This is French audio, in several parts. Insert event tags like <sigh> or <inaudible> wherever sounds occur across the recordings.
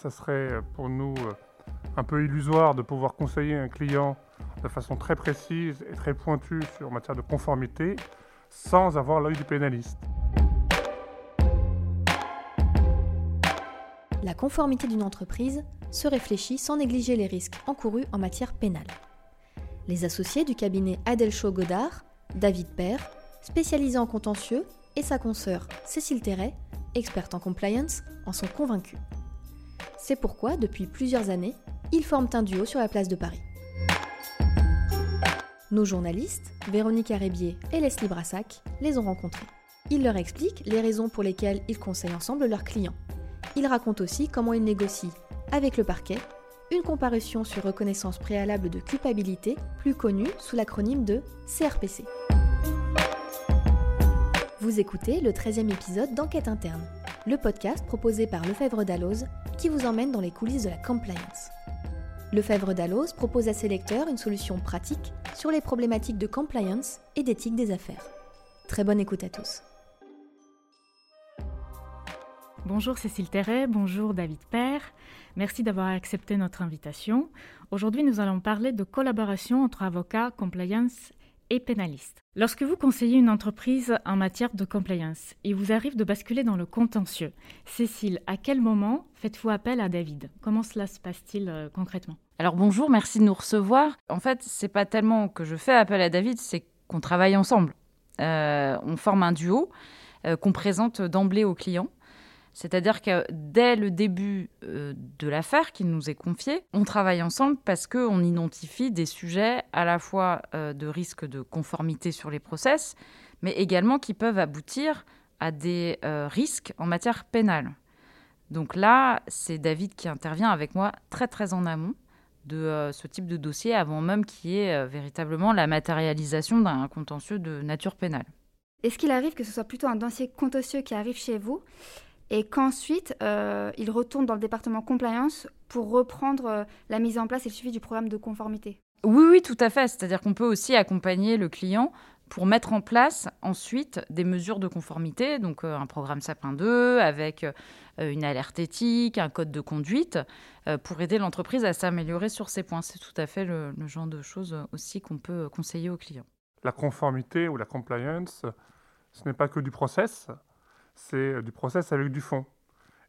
ça serait pour nous euh, un peu illusoire de pouvoir conseiller un client de façon très précise et très pointue sur matière de conformité sans avoir l'œil du pénaliste. La conformité d'une entreprise se réfléchit sans négliger les risques encourus en matière pénale. Les associés du cabinet Adelcho Godard, David Père, spécialisé en contentieux, et sa consoeur Cécile Terret, experte en compliance, en sont convaincus. C'est pourquoi, depuis plusieurs années, ils forment un duo sur la place de Paris. Nos journalistes, Véronique Arébier et Leslie Brassac, les ont rencontrés. Ils leur expliquent les raisons pour lesquelles ils conseillent ensemble leurs clients. Ils racontent aussi comment ils négocient, avec le parquet, une comparution sur reconnaissance préalable de culpabilité, plus connue sous l'acronyme de CRPC. Vous écoutez le 13e épisode d'Enquête interne, le podcast proposé par Lefebvre Dalloz qui vous emmène dans les coulisses de la compliance. Lefebvre Dalloz propose à ses lecteurs une solution pratique sur les problématiques de compliance et d'éthique des affaires. Très bonne écoute à tous. Bonjour Cécile Terret, bonjour David Père. Merci d'avoir accepté notre invitation. Aujourd'hui, nous allons parler de collaboration entre avocats, compliance et pénalistes. Lorsque vous conseillez une entreprise en matière de compliance, il vous arrive de basculer dans le contentieux. Cécile, à quel moment faites-vous appel à David? Comment cela se passe-t-il euh, concrètement? Alors bonjour, merci de nous recevoir. En fait, c'est pas tellement que je fais appel à David, c'est qu'on travaille ensemble. Euh, on forme un duo euh, qu'on présente d'emblée aux clients. C'est-à-dire que dès le début euh, de l'affaire qui nous est confiée, on travaille ensemble parce qu'on identifie des sujets à la fois euh, de risque de conformité sur les process, mais également qui peuvent aboutir à des euh, risques en matière pénale. Donc là, c'est David qui intervient avec moi très très en amont de ce type de dossier avant même qu'il y ait véritablement la matérialisation d'un contentieux de nature pénale. Est-ce qu'il arrive que ce soit plutôt un dossier contentieux qui arrive chez vous? Et qu'ensuite euh, il retourne dans le département compliance pour reprendre euh, la mise en place et le suivi du programme de conformité. Oui, oui, tout à fait. C'est-à-dire qu'on peut aussi accompagner le client pour mettre en place ensuite des mesures de conformité, donc euh, un programme Sapin 2 avec une alerte éthique, un code de conduite, pour aider l'entreprise à s'améliorer sur ces points. C'est tout à fait le, le genre de choses aussi qu'on peut conseiller aux clients. La conformité ou la compliance, ce n'est pas que du process, c'est euh, du process avec du fond.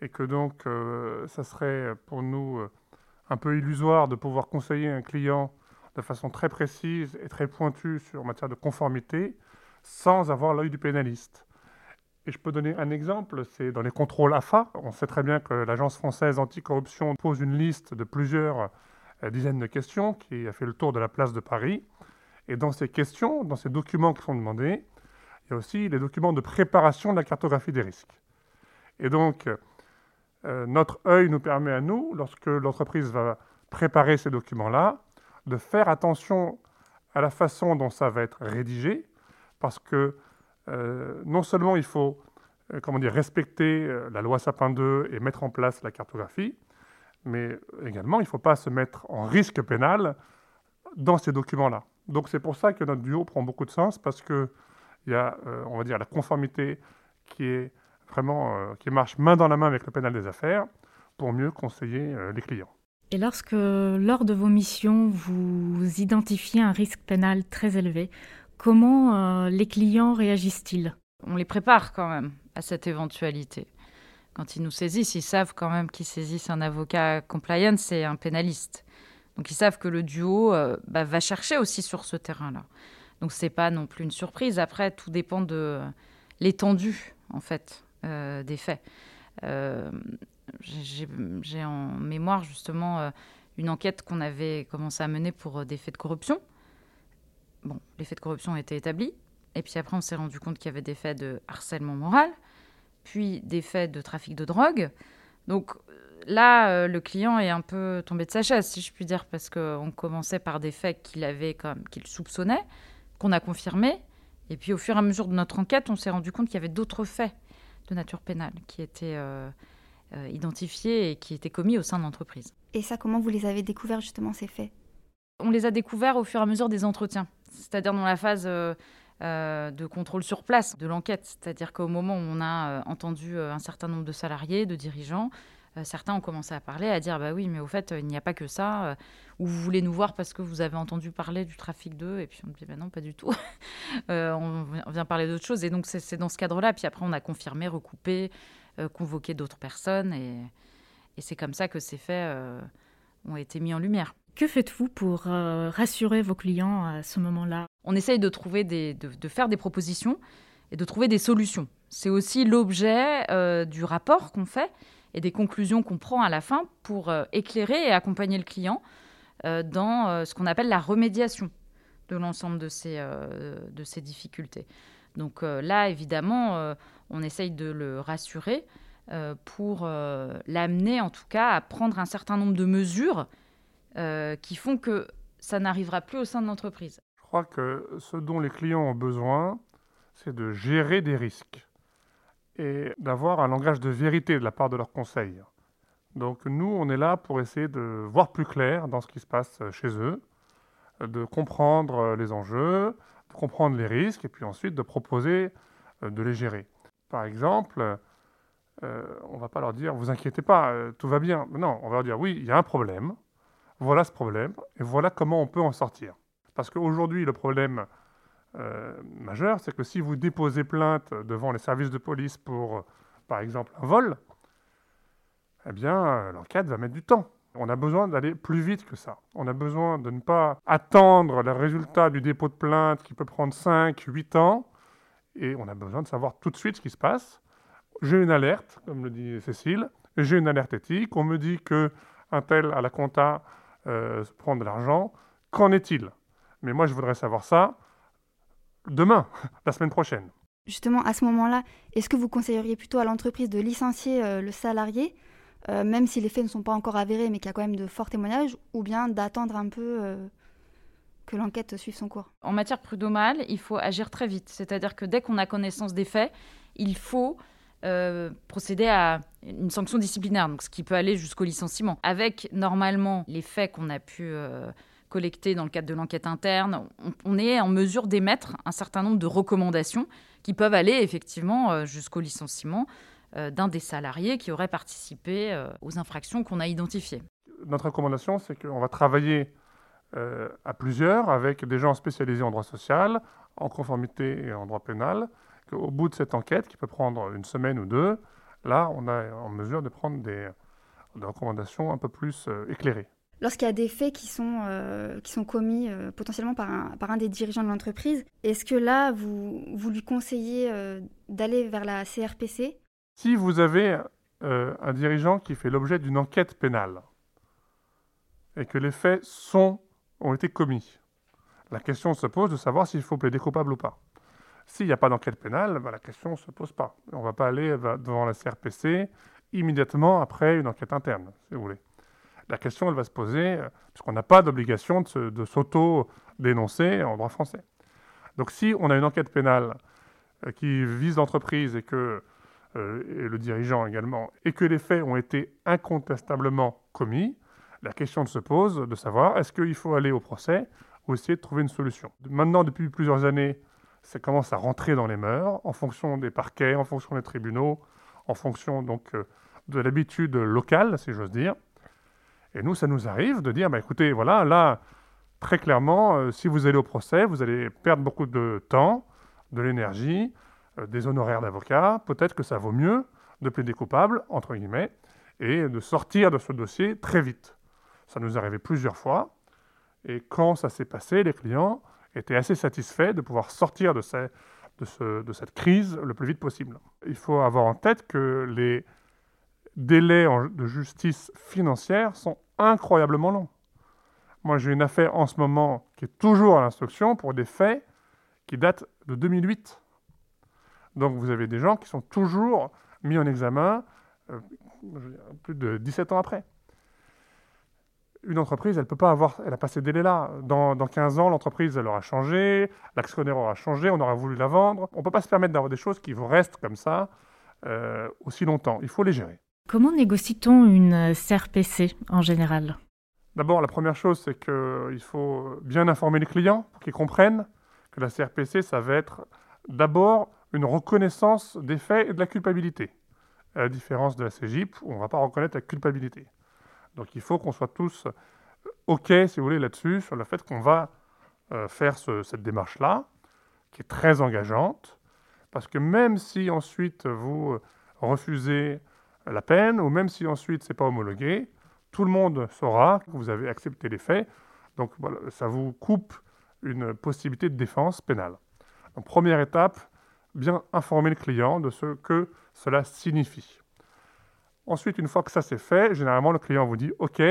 Et que donc, euh, ça serait pour nous euh, un peu illusoire de pouvoir conseiller un client de façon très précise et très pointue sur matière de conformité sans avoir l'œil du pénaliste. Et je peux donner un exemple, c'est dans les contrôles AFA. On sait très bien que l'Agence française anticorruption pose une liste de plusieurs dizaines de questions qui a fait le tour de la place de Paris. Et dans ces questions, dans ces documents qui sont demandés, il y a aussi les documents de préparation de la cartographie des risques. Et donc, euh, notre œil nous permet à nous, lorsque l'entreprise va préparer ces documents-là, de faire attention à la façon dont ça va être rédigé, parce que euh, non seulement il faut euh, comment dire, respecter la loi Sapin 2 et mettre en place la cartographie, mais également il ne faut pas se mettre en risque pénal dans ces documents-là. Donc c'est pour ça que notre duo prend beaucoup de sens, parce que il y a, euh, on va dire, la conformité qui est vraiment, euh, qui marche main dans la main avec le pénal des affaires pour mieux conseiller euh, les clients. Et lorsque, lors de vos missions, vous identifiez un risque pénal très élevé, comment les clients réagissent-ils? On les prépare quand même à cette éventualité. Quand ils nous saisissent, ils savent quand même qu'ils saisissent un avocat compliance et un pénaliste. Donc ils savent que le duo bah, va chercher aussi sur ce terrain-là. Donc c'est pas non plus une surprise. Après, tout dépend de l'étendue en fait euh, des faits. Euh, j'ai en mémoire justement euh, une enquête qu'on avait commencé à mener pour des faits de corruption. Bon, les faits de corruption ont été établis. Et puis après, on s'est rendu compte qu'il y avait des faits de harcèlement moral, puis des faits de trafic de drogue. Donc là, le client est un peu tombé de sa chaise, si je puis dire, parce qu'on commençait par des faits qu'il avait qu'il soupçonnait qu'on a confirmé. Et puis au fur et à mesure de notre enquête, on s'est rendu compte qu'il y avait d'autres faits de nature pénale qui étaient euh, euh, identifiés et qui étaient commis au sein de l'entreprise. Et ça, comment vous les avez découverts justement ces faits? On les a découverts au fur et à mesure des entretiens, c'est-à-dire dans la phase euh, de contrôle sur place de l'enquête, c'est-à-dire qu'au moment où on a entendu un certain nombre de salariés, de dirigeants, certains ont commencé à parler, à dire bah oui, mais au fait, il n'y a pas que ça. Euh, ou vous voulez nous voir parce que vous avez entendu parler du trafic d'eux Et puis on dit bah non, pas du tout. <laughs> Euh, on, vient parler d'autre chose. Et donc c'est dans ce cadre-là. Puis après, on a confirmé, recoupé, convoqué d'autres personnes. Et, c'est comme ça que ces faits ont été mis en lumière. Que faites-vous pour rassurer vos clients à ce moment-là? On essaye de trouver des, de, faire des propositions et de trouver des solutions. C'est aussi l'objet du rapport qu'on fait et des conclusions qu'on prend à la fin pour euh, éclairer et accompagner le client euh, dans euh, ce qu'on appelle la remédiation de l'ensemble de ces, de ces difficultés. Donc là, évidemment, on essaye de le rassurer pour l'amener, en tout cas, à prendre un certain nombre de mesures qui font que ça n'arrivera plus au sein de l'entreprise. Je crois que ce dont les clients ont besoin, c'est de gérer des risques et d'avoir un langage de vérité de la part de leurs conseils. Donc nous, on est là pour essayer de voir plus clair dans ce qui se passe chez eux, de comprendre les enjeux, de comprendre les risques, et puis ensuite de proposer euh, de les gérer. Par exemple, euh, on ne va pas leur dire, vous inquiétez pas, euh, tout va bien. Non, on va leur dire, oui, il y a un problème, voilà ce problème, et voilà comment on peut en sortir. Parce qu'aujourd'hui, le problème euh, majeur, c'est que si vous déposez plainte devant les services de police pour, par exemple, un vol, eh bien, l'enquête va mettre du temps. On a besoin d'aller plus vite que ça. On a besoin de ne pas attendre le résultat du dépôt de plainte qui peut prendre 5, 8 ans. Et on a besoin de savoir tout de suite ce qui se passe. J'ai une alerte, comme le dit Cécile. J'ai une alerte éthique. On me dit que un tel à la compta euh, prend de l'argent. Qu'en est-il? Mais moi, je voudrais savoir ça demain, <laughs> la semaine prochaine. Justement, à ce moment-là, est-ce que vous conseilleriez plutôt à l'entreprise de licencier euh, le salarié, euh, même si les faits ne sont pas encore avérés, mais qu'il y a quand même de forts témoignages, ou bien d'attendre un peu euh, que l'enquête suive son cours? En matière prud'homale, il faut agir très vite. C'est-à-dire que dès qu'on a connaissance des faits, il faut procéder à une sanction disciplinaire, donc ce qui peut aller jusqu'au licenciement. Avec normalement les faits qu'on a pu collectées dans le cadre de l'enquête interne, on, est en mesure d'émettre un certain nombre de recommandations qui peuvent aller effectivement euh, jusqu'au licenciement euh, d'un des salariés qui aurait participé euh, aux infractions qu'on a identifiées. Notre recommandation, c'est qu'on va travailler à plusieurs avec des gens spécialisés en droit social, en conformité et en droit pénal. Au bout de cette enquête, qui peut prendre une semaine ou deux, là, on est en mesure de prendre des recommandations un peu plus éclairées. Lorsqu'il y a des faits qui sont, euh, commis euh, potentiellement par un, des dirigeants de l'entreprise, est-ce que là, vous, lui conseillez euh, d'aller vers la CRPC Si vous avez un dirigeant qui fait l'objet d'une enquête pénale et que les faits sont, ont été commis, la question se pose de savoir s'il faut plaider coupable ou pas. S'il n'y a pas d'enquête pénale, bah, la question ne se pose pas. On ne va pas aller devant la CRPC immédiatement après une enquête interne, si vous voulez la question, elle va se poser, euh, puisqu'on n'a pas d'obligation de s'auto-dénoncer en droit français. Donc si on a une enquête pénale euh, qui vise l'entreprise et que euh, le dirigeant également, et que les faits ont été incontestablement commis, la question se pose de savoir est-ce qu'il faut aller au procès ou essayer de trouver une solution? Maintenant, depuis plusieurs années, ça commence à rentrer dans les mœurs, en fonction des parquets, en fonction des tribunaux, en fonction donc de l'habitude locale, si j'ose dire. Et nous, ça nous arrive de dire, bah, écoutez, voilà, là, très clairement, euh, si vous allez au procès, vous allez perdre beaucoup de temps, de l'énergie, euh, des honoraires d'avocat. Peut-être que ça vaut mieux de plaider coupable, entre guillemets, et de sortir de ce dossier très vite. Ça nous est arrivé plusieurs fois. Et quand ça s'est passé, les clients étaient assez satisfaits de pouvoir sortir de, cette crise le plus vite possible. Il faut avoir en tête que les délais de justice financière sont incroyablement long. Moi, j'ai une affaire en ce moment qui est toujours à l'instruction pour des faits qui datent de 2008. Donc, vous avez des gens qui sont toujours mis en examen euh, plus de 17 ans après. Une entreprise, elle peut pas avoir, elle a pas ces délais-là. Dans, 15 ans, l'entreprise, elle aura changé, l'actionnaire aura changé, on aura voulu la vendre. On ne peut pas se permettre d'avoir des choses qui restent comme ça euh, aussi longtemps. Il faut les gérer. Comment négocie-t-on une CRPC en général? D'abord, la première chose, c'est qu'il faut bien informer les clients pour qu'ils comprennent que la CRPC, ça va être d'abord une reconnaissance des faits et de la culpabilité. à la différence de la CGIP, on ne va pas reconnaître la culpabilité. Donc il faut qu'on soit tous OK, si vous voulez, là-dessus, sur le fait qu'on va euh, faire cette démarche-là, qui est très engageante, parce que même si ensuite vous refusez la peine, ou même si ensuite c'est pas homologué, tout le monde saura que vous avez accepté les faits. Donc voilà, ça vous coupe une possibilité de défense pénale. Première étape, bien informer le client de ce que cela signifie. Ensuite, une fois que ça c'est fait, généralement le client vous dit OK,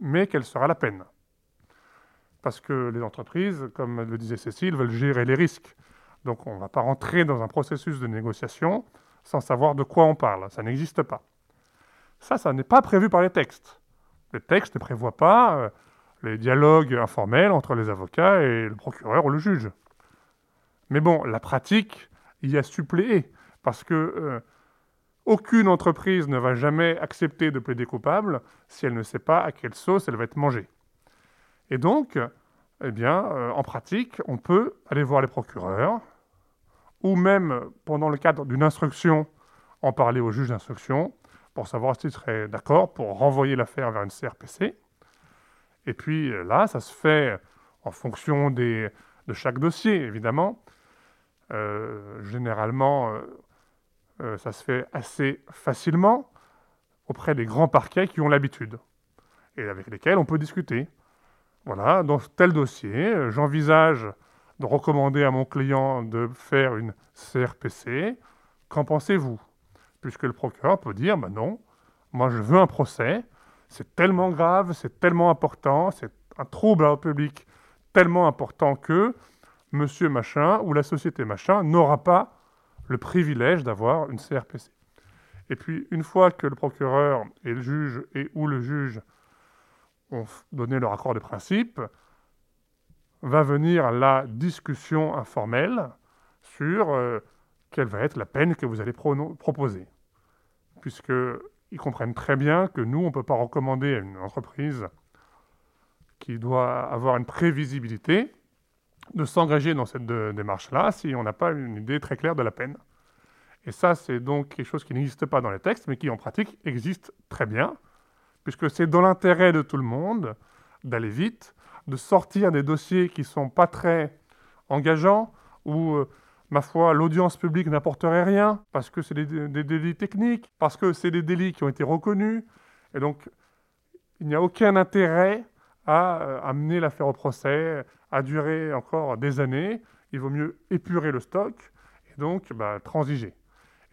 mais quelle sera la peine? Parce que les entreprises, comme le disait Cécile, veulent gérer les risques. Donc on ne va pas rentrer dans un processus de négociation sans savoir de quoi on parle. Ça n'existe pas. Ça, ça n'est pas prévu par les textes. Les textes ne prévoient pas euh, les dialogues informels entre les avocats et le procureur ou le juge. Mais bon, la pratique y a suppléé, parce que euh, aucune entreprise ne va jamais accepter de plaider coupable si elle ne sait pas à quelle sauce elle va être mangée. Et donc, eh bien, euh, en pratique, on peut aller voir les procureurs, ou même pendant le cadre d'une instruction, en parler au juge d'instruction pour savoir s'il serait d'accord pour renvoyer l'affaire vers une CRPC. Et puis euh, là, ça se fait en fonction de chaque dossier, évidemment. Euh, généralement, euh, ça se fait assez facilement auprès des grands parquets qui ont l'habitude et avec lesquels on peut discuter. Voilà, dans tel dossier, j'envisage de recommander à mon client de faire une CRPC. Qu'en pensez-vous? Puisque le procureur peut dire, ben non, moi je veux un procès, c'est tellement grave, c'est tellement important, c'est un trouble au public tellement important que monsieur machin ou la société machin n'aura pas le privilège d'avoir une CRPC. Et puis, une fois que le procureur et le juge et ou le juge ont donné leur accord de principe, va venir la discussion informelle sur euh, quelle va être la peine que vous allez proposer. Puisqu'ils comprennent très bien que nous, on ne peut pas recommander à une entreprise qui doit avoir une prévisibilité de s'engager dans cette démarche-là si on n'a pas une idée très claire de la peine. Et ça, c'est donc quelque chose qui n'existe pas dans les textes, mais qui en pratique existe très bien, puisque c'est dans l'intérêt de tout le monde d'aller vite, de sortir des dossiers qui ne sont pas très engageants, où, euh, ma foi, l'audience publique n'apporterait rien, parce que c'est des, délits techniques, parce que c'est des délits qui ont été reconnus, et donc il n'y a aucun intérêt à euh, amener l'affaire au procès, à durer encore des années. Il vaut mieux épurer le stock et donc bah, transiger.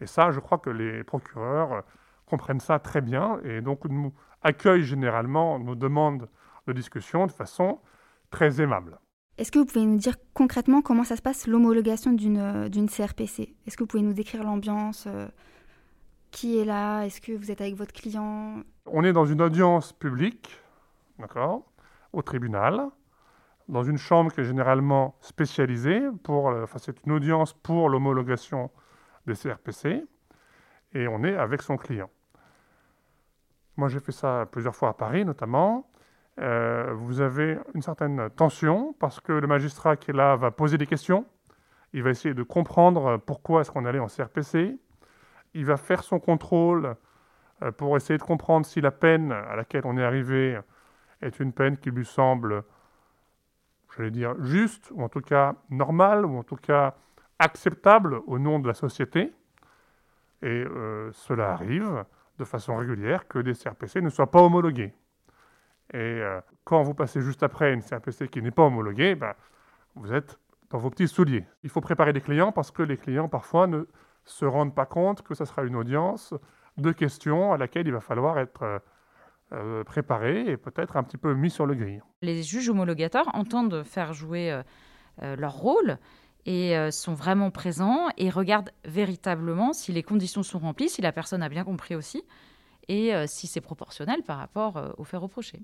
Et ça, je crois que les procureurs euh, comprennent ça très bien et donc nous accueillent généralement nos demandes de discussion de façon très aimable. Est-ce que vous pouvez nous dire concrètement comment ça se passe l'homologation d'une euh, CRPC Est-ce que vous pouvez nous décrire l'ambiance Qui est là? Est-ce que vous êtes avec votre client? On est dans une audience publique, d'accord au tribunal, dans une chambre qui est généralement spécialisée. Pour, enfin, c'est une audience pour l'homologation des CRPC, et on est avec son client. Moi, j'ai fait ça plusieurs fois à Paris, notamment. Euh, vous avez une certaine tension parce que le magistrat qui est là va poser des questions. Il va essayer de comprendre pourquoi est-ce qu'on allait en CRPC. Il va faire son contrôle euh, pour essayer de comprendre si la peine à laquelle on est arrivé est une peine qui lui semble, j'allais dire, juste, ou en tout cas normale, ou en tout cas acceptable au nom de la société. Et euh, cela arrive de façon régulière que des CRPC ne soient pas homologués. Et euh, quand vous passez juste après une CRPC qui n'est pas homologuée, ben, vous êtes dans vos petits souliers. Il faut préparer les clients parce que les clients parfois ne se rendent pas compte que ce sera une audience de questions à laquelle il va falloir être euh, euh, préparés et peut-être un petit peu mis sur le grill. Les juges homologateurs entendent faire jouer leur rôle et sont vraiment présents et regardent véritablement si les conditions sont remplies, si la personne a bien compris aussi et si c'est proportionnel par rapport aux faits reprochés.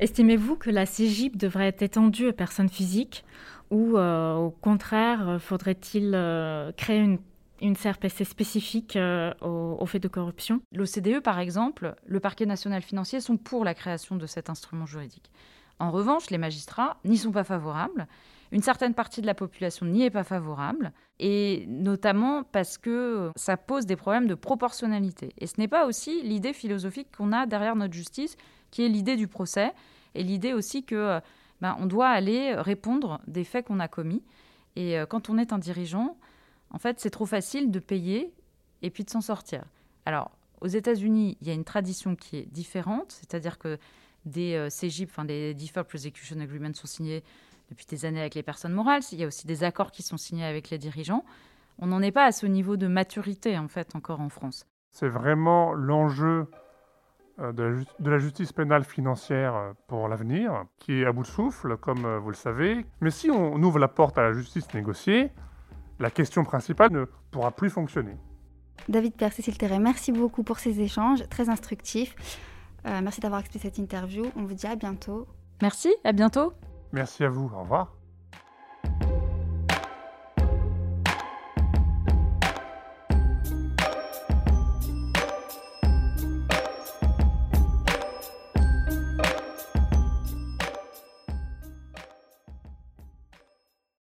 Estimez-vous que la CGIP devrait être étendue aux personnes physiques ou au contraire faudrait-il créer une une CRPC spécifique euh, aux, faits de corruption? L'OCDE, par exemple, le parquet national financier sont pour la création de cet instrument juridique. En revanche, les magistrats n'y sont pas favorables. Une certaine partie de la population n'y est pas favorable, et notamment parce que ça pose des problèmes de proportionnalité. Et ce n'est pas aussi l'idée philosophique qu'on a derrière notre justice, qui est l'idée du procès, et l'idée aussi que ben, on doit aller répondre des faits qu'on a commis. Et euh, quand on est un dirigeant, en fait, c'est trop facile de payer et puis de s'en sortir. Alors, aux États-Unis, il y a une tradition qui est différente, c'est-à-dire que des euh, CGIP, enfin des Deferred Prosecution Agreements, sont signés depuis des années avec les personnes morales. Il y a aussi des accords qui sont signés avec les dirigeants. On n'en est pas à ce niveau de maturité, en fait, encore en France. C'est vraiment l'enjeu euh, de, la justice pénale financière euh, pour l'avenir, qui est à bout de souffle, comme euh, vous le savez. Mais si on ouvre la porte à la justice négociée, la question principale ne pourra plus fonctionner. David Père, Cécile Terret, merci beaucoup pour ces échanges très instructifs. merci d'avoir expliqué cette interview. On vous dit à bientôt. Merci, à bientôt. Merci à vous, au revoir.